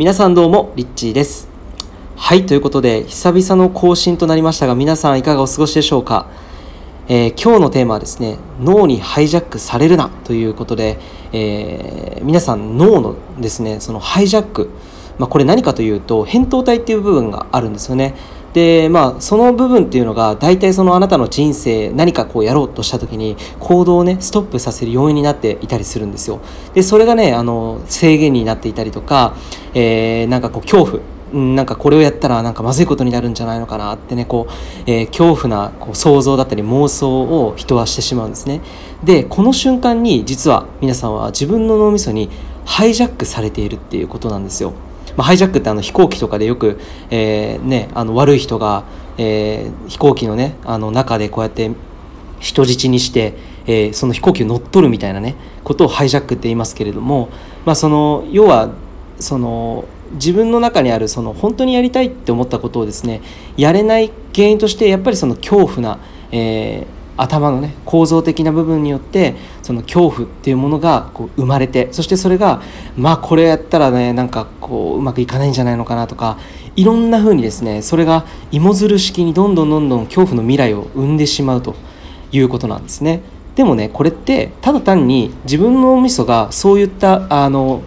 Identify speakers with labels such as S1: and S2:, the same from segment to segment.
S1: 皆さんどうもリッチーです。はいということで久々の更新となりましたが皆さんいかがお過ごしでしょうか、えー、今日のテーマはですね脳にハイジャックされるなということで、えー、皆さん脳のですねそのハイジャックまあ、これ何かというと扁桃体っていう部分があるんですよね。でまあその部分っていうのが大体そのあなたの人生何かこうやろうとした時に行動をねストップさせる要因になっていたりするんですよ。でそれがねあの制限になっていたりとか、えー、なんかこう恐怖。なんかこれをやったらなんかまずいことになるんじゃないのかなってねこう、えー、恐怖なこう想像だったり妄想を人はしてしまうんですね。でこの瞬間に実は皆さんは自分の脳みそにハイジャックされているっていうことなんですよ。まあ、ハイジャックってあの飛行機とかでよく、えーね、あの悪い人が、えー、飛行機の,、ね、あの中でこうやって人質にして、えー、その飛行機を乗っ取るみたいなねことをハイジャックって言いますけれども、まあ、その要はその自分の中にあるその本当にやりたいって思ったことをですねやれない原因としてやっぱりその恐怖な、えー、頭のね構造的な部分によってその恐怖っていうものがこう生まれてそしてそれがまあこれやったらねなんかこううまくいかないんじゃないのかなとかいろんな風にですねそれが芋づる式にどんどんどんどん恐怖の未来を生んでしまうということなんですね。でもねこれってただ単に自分の脳みそがそういったあの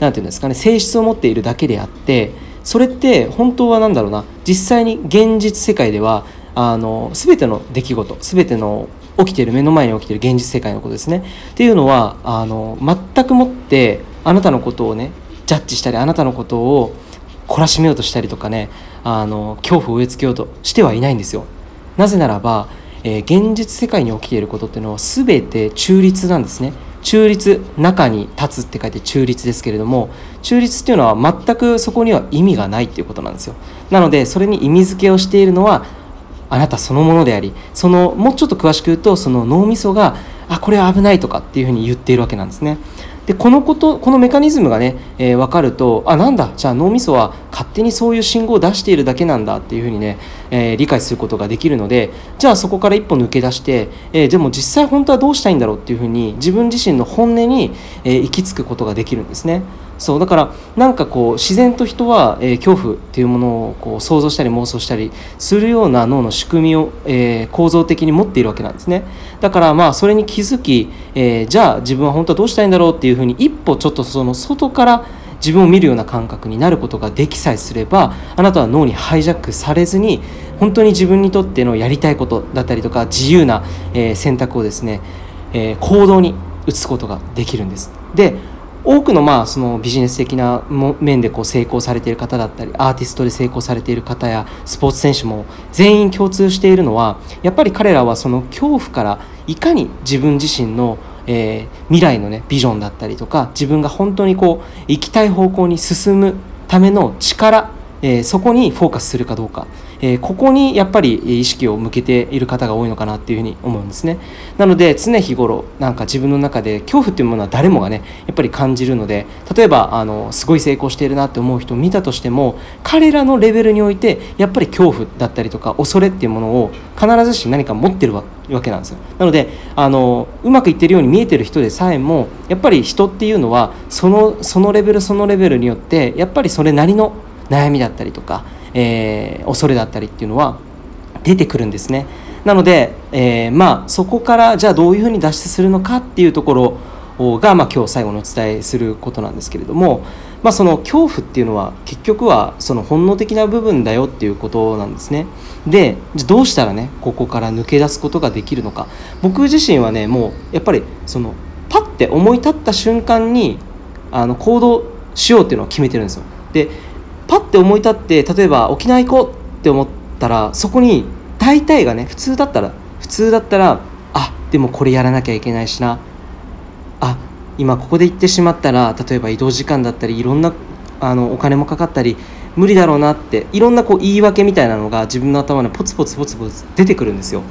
S1: 何て言うんですかね性質を持っているだけであってそれって本当は何だろうな実際に現実世界ではあの全ての出来事全ての起きている目の前に起きている現実世界のことですね。っていうのはあの全くもってあなたのことをねジャッジしたりあなたのことを懲らしめようとしたりとかねあの恐怖を植え付けようとしてはいないんですよ。なぜならば、えー、現実世界に起きていることっていうのは全て中立なんですね。中立中に立つって書いて中立ですけれども中立っていうのは全くそこには意味がないっていうことなんですよなのでそれに意味付けをしているのはあなたそのものでありそのもうちょっと詳しく言うとその脳みそがあこれは危ないとかっていうふうに言っているわけなんですね。でこのことこのメカニズムがね、えー、分かるとあなんだじゃあ脳みそは勝手にそういう信号を出しているだけなんだっていうふうにね、えー、理解することができるのでじゃあそこから一歩抜け出して、えー、でも実際本当はどうしたいんだろうっていうふうに自分自身の本音に、え、行き着くことができるんですね。そうだからなんかこう自然と人は、えー、恐怖っていうものをこう想像したり妄想したりするような脳の仕組みを、えー、構造的に持っているわけなんですね。だからまあそれに気づき、えー、じゃあ自分は本当はどうしたいんだろうっていうふうに一歩ちょっとその外から自分を見るような感覚になることができさえすればあなたは脳にハイジャックされずに本当に自分にとってのやりたいことだったりとか自由な、え、選択をですね、え、行動に移すことができるんです。で多くのまあそのビジネス的な面でこう成功されている方だったりアーティストで成功されている方やスポーツ選手も全員共通しているのはやっぱり彼らはその恐怖からいかに自分自身のえ、未来のねビジョンだったりとか自分が本当にこう行きたい方向に進むための力えー、そこにフォーカスするかどうか、えー、ここにやっぱり意識を向けている方が多いのかなっていうふうに思うんですね。なので常日頃なんか自分の中で恐怖っていうものは誰もがねやっぱり感じるので例えばあのすごい成功しているなって思う人を見たとしても彼らのレベルにおいてやっぱり恐怖だったりとか恐れっていうものを必ずし何か持ってるわけなんですよ。なのであのうまくいってるように見えてる人でさえもやっぱり人っていうのはそのそのレベルそのレベルによってやっぱりそれなりの悩みだったりとか、えー、恐れだったりっていうのは出てくるんですね。なので、えー、まあそこからじゃあどういうふうに脱出するのかっていうところが、まあ、今日最後のお伝えすることなんですけれども、まあ、その恐怖っていうのは結局はその本能的な部分だよっていうことなんですね。でどうしたらねここから抜け出すことができるのか僕自身はねもうやっぱりそのパッて思い立った瞬間にあの行動しようっていうのを決めてるんですよ。でパッて思い立って例えば沖縄行こうって思ったらそこに大体がね普通だったら普通だったらあでもこれやらなきゃいけないしなあ今ここで行ってしまったら例えば移動時間だったりいろんなあのお金もかかったり無理だろうなっていろんなこう言い訳みたいなのが自分の頭にポツポツポツポツ出てくるんですよ。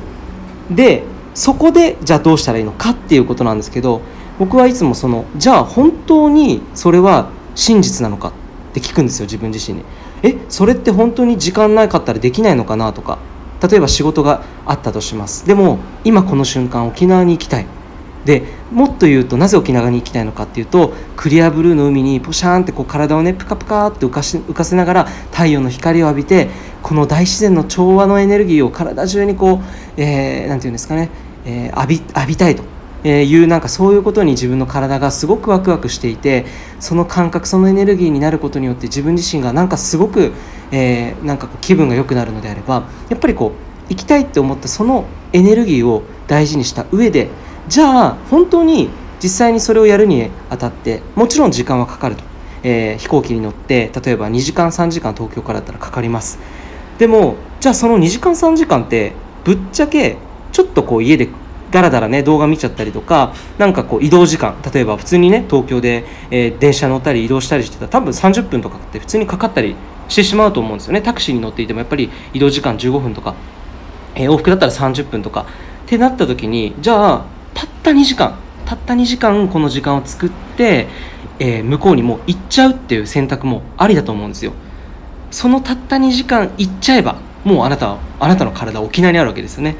S1: でそこでじゃあどうしたらいいのかっていうことなんですけど僕はいつもそのじゃあ本当にそれは真実なのかって聞くんですよ自分自身に。えそれって本当に時間なかったらできないのかなとか例えば仕事があったとしますでも今この瞬間沖縄に行きたいでもっと言うとなぜ沖縄に行きたいのかっていうとクリアブルーの海にポシャーンってこう体をねプカプカって浮かし浮かせながら太陽の光を浴びてこの大自然の調和のエネルギーを体中にこう、えー、て言うんですかね、えー、浴び浴びたいと。えいうなんかそういうことに自分の体がすごくワクワクしていてその感覚そのエネルギーになることによって自分自身がなんかすごく、えー、なんか気分が良くなるのであればやっぱりこう行きたいって思ったそのエネルギーを大事にした上でじゃあ本当に実際にそれをやるにあたってもちろん時間はかかると、えー、飛行機に乗って例えば2時間3時間東京からだったらかかります。でもじゃあその2時間3時間ってぶっちゃけちょっとこう家でだらだらね動画見ちゃったりとかなんかこう移動時間例えば普通にね東京で、えー、電車乗ったり移動したりしてたら多分30分とかって普通にかかったりしてしまうと思うんですよね。タクシーに乗っていてもやっぱり移動時間15分とか、えー、往復だったら30分とか。ってなった時にじゃあたった2時間たった2時間この時間を作って、えー、向こうにもう行っちゃうっていう選択もありだと思うんですよ。そのたった2時間行っちゃえばもうあなたはあなたの体沖縄にあるわけですよね。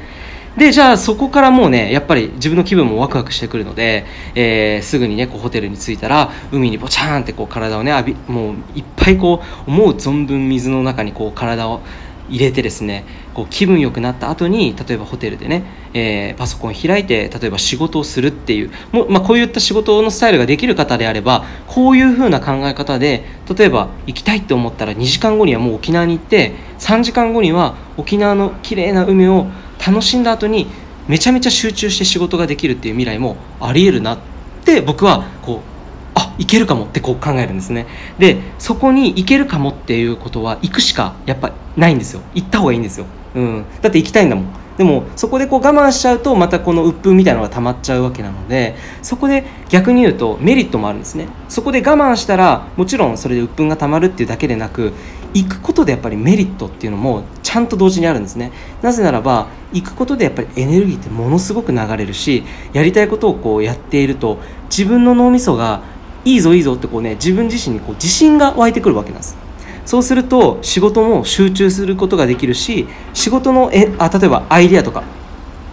S1: でじゃあそこからもうねやっぱり自分の気分もワクワクしてくるので、えー、すぐにねこうホテルに着いたら海にボチャーンってこう体をね浴びもういっぱいこう思う存分水の中にこう体を入れてですねこう気分良くなった後に例えばホテルでね、えー、パソコン開いて例えば仕事をするっていうも、まあ、こういった仕事のスタイルができる方であればこういう風な考え方で例えば行きたいって思ったら2時間後にはもう沖縄に行って3時間後には沖縄の綺麗な海を楽しんだ後にめちゃめちゃ集中して仕事ができるっていう未来もありえるなって僕はこうあいけるかもってこう考えるんですね。でそこに行けるかもっていうことは行くしかやっぱないんですよ。行った方がいいんですよ、うん、だって行きたいんだもん。でもそこでこう我慢しちゃうとまたこの鬱憤みたいなのが溜まっちゃうわけなのでそこで逆に言うとメリットもあるんですね。そこで我慢したらもちろんそれで鬱憤が溜まるっていうだけでなく行くことでやっぱりメリットっていうのもちゃんと同時にあるんですね。なぜならば行くことでやっぱりエネルギーってものすごく流れるしやりたいことをこうやっていると自分の脳みそがいいぞいいぞってこうね自分自身にこう自信が湧いてくるわけなんです。そうすると仕事も集中することができるし仕事のえあ例えばアイデアとか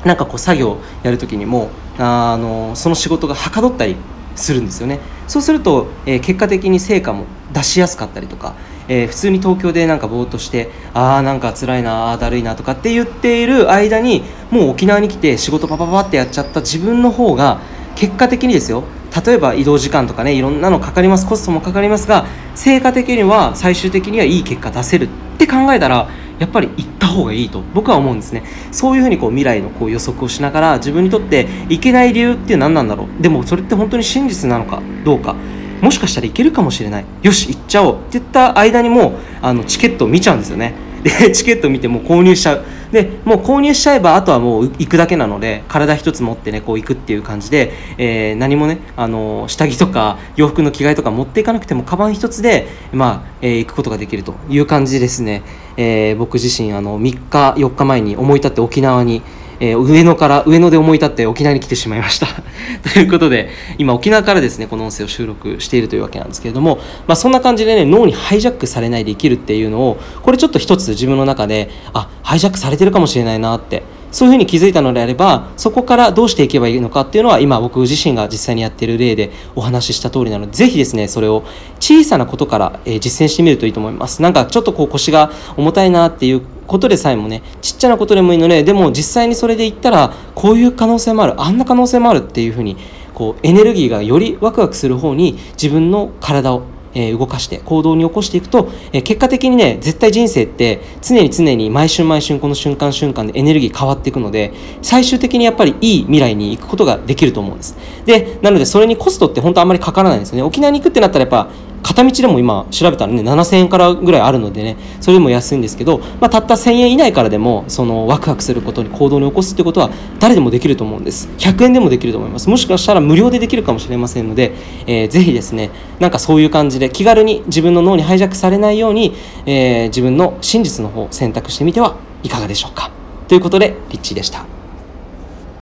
S1: なんかこう作業やるときにもあのその仕事がはかどったりするんですよね。そうすると、えー、結果的に成果も出しやすかったりとか、えー、普通に東京でなんかぼーっとしてああなんか辛いなあだるいなとかって言っている間にもう沖縄に来て仕事パパパってやっちゃった自分の方が結果的にですよ例えば移動時間とかねいろんなのかかりますコストもかかりますが成果的には最終的にはいい結果出せるって考えたらやっぱり行った方がいいと僕は思うんですね。そういうふうにこう未来のこう予測をしながら自分にとっていけない理由って何なんだろう。でもそれって本当に真実なのかどうか。もしかしたらいけるかもしれない。よし行っちゃおう。って言った間にもあのチケットを見ちゃうんですよね。で チケット見てもう購入しちゃう。でもう購入しちゃえばあとはもう行くだけなので体一つ持ってねこう行くっていう感じで、えー、何もねあの下着とか洋服の着替えとか持っていかなくてもカバン一つで、まあえー、行くことができるという感じですね、えー、僕自身あの3日4日前に思い立って沖縄にえー、上野から上野で思い立って沖縄に来てしまいました。ということで今沖縄からですねこの音声を収録しているというわけなんですけれども、まあ、そんな感じでね脳にハイジャックされないで生きるっていうのをこれちょっと一つ自分の中であハイジャックされてるかもしれないなってそういうふうに気づいたのであればそこからどうしていけばいいのかっていうのは今僕自身が実際にやっている例でお話しした通りなのでぜひですねそれを小さなことから、え実践してみるといいと思います。なんかちょっとこう腰が重たいなっていうことでさえもねちっちゃなことでもいいのででも実際にそれで言ったらこういう可能性もあるあんな可能性もあるっていうふうにこうエネルギーがよりワクワクする方に自分の体をえ動かして行動に起こしていくと、え結果的にね絶対人生って常に常に毎春毎春この瞬間瞬間でエネルギー変わっていくので最終的にやっぱりいい未来に行くことができると思うんです。でなのでそれにコストって本当あんまりかからないんですよね。沖縄に行くってなったらやっぱ片道でも今調べたらね7000円からぐらいあるのでねそれでも安いんですけど、まあ、たった1000円以内からでもそのワクワクすることに行動に起こすってことは誰でもできると思うんです。100円でもできると思います。もしかしたら無料でできるかもしれませんので、えー、ぜひですねなんかそういう感じで気軽に自分の脳にハイジャックされないように、えー、自分の真実の方を選択してみてはいかがでしょうか。ということでリッチーでした。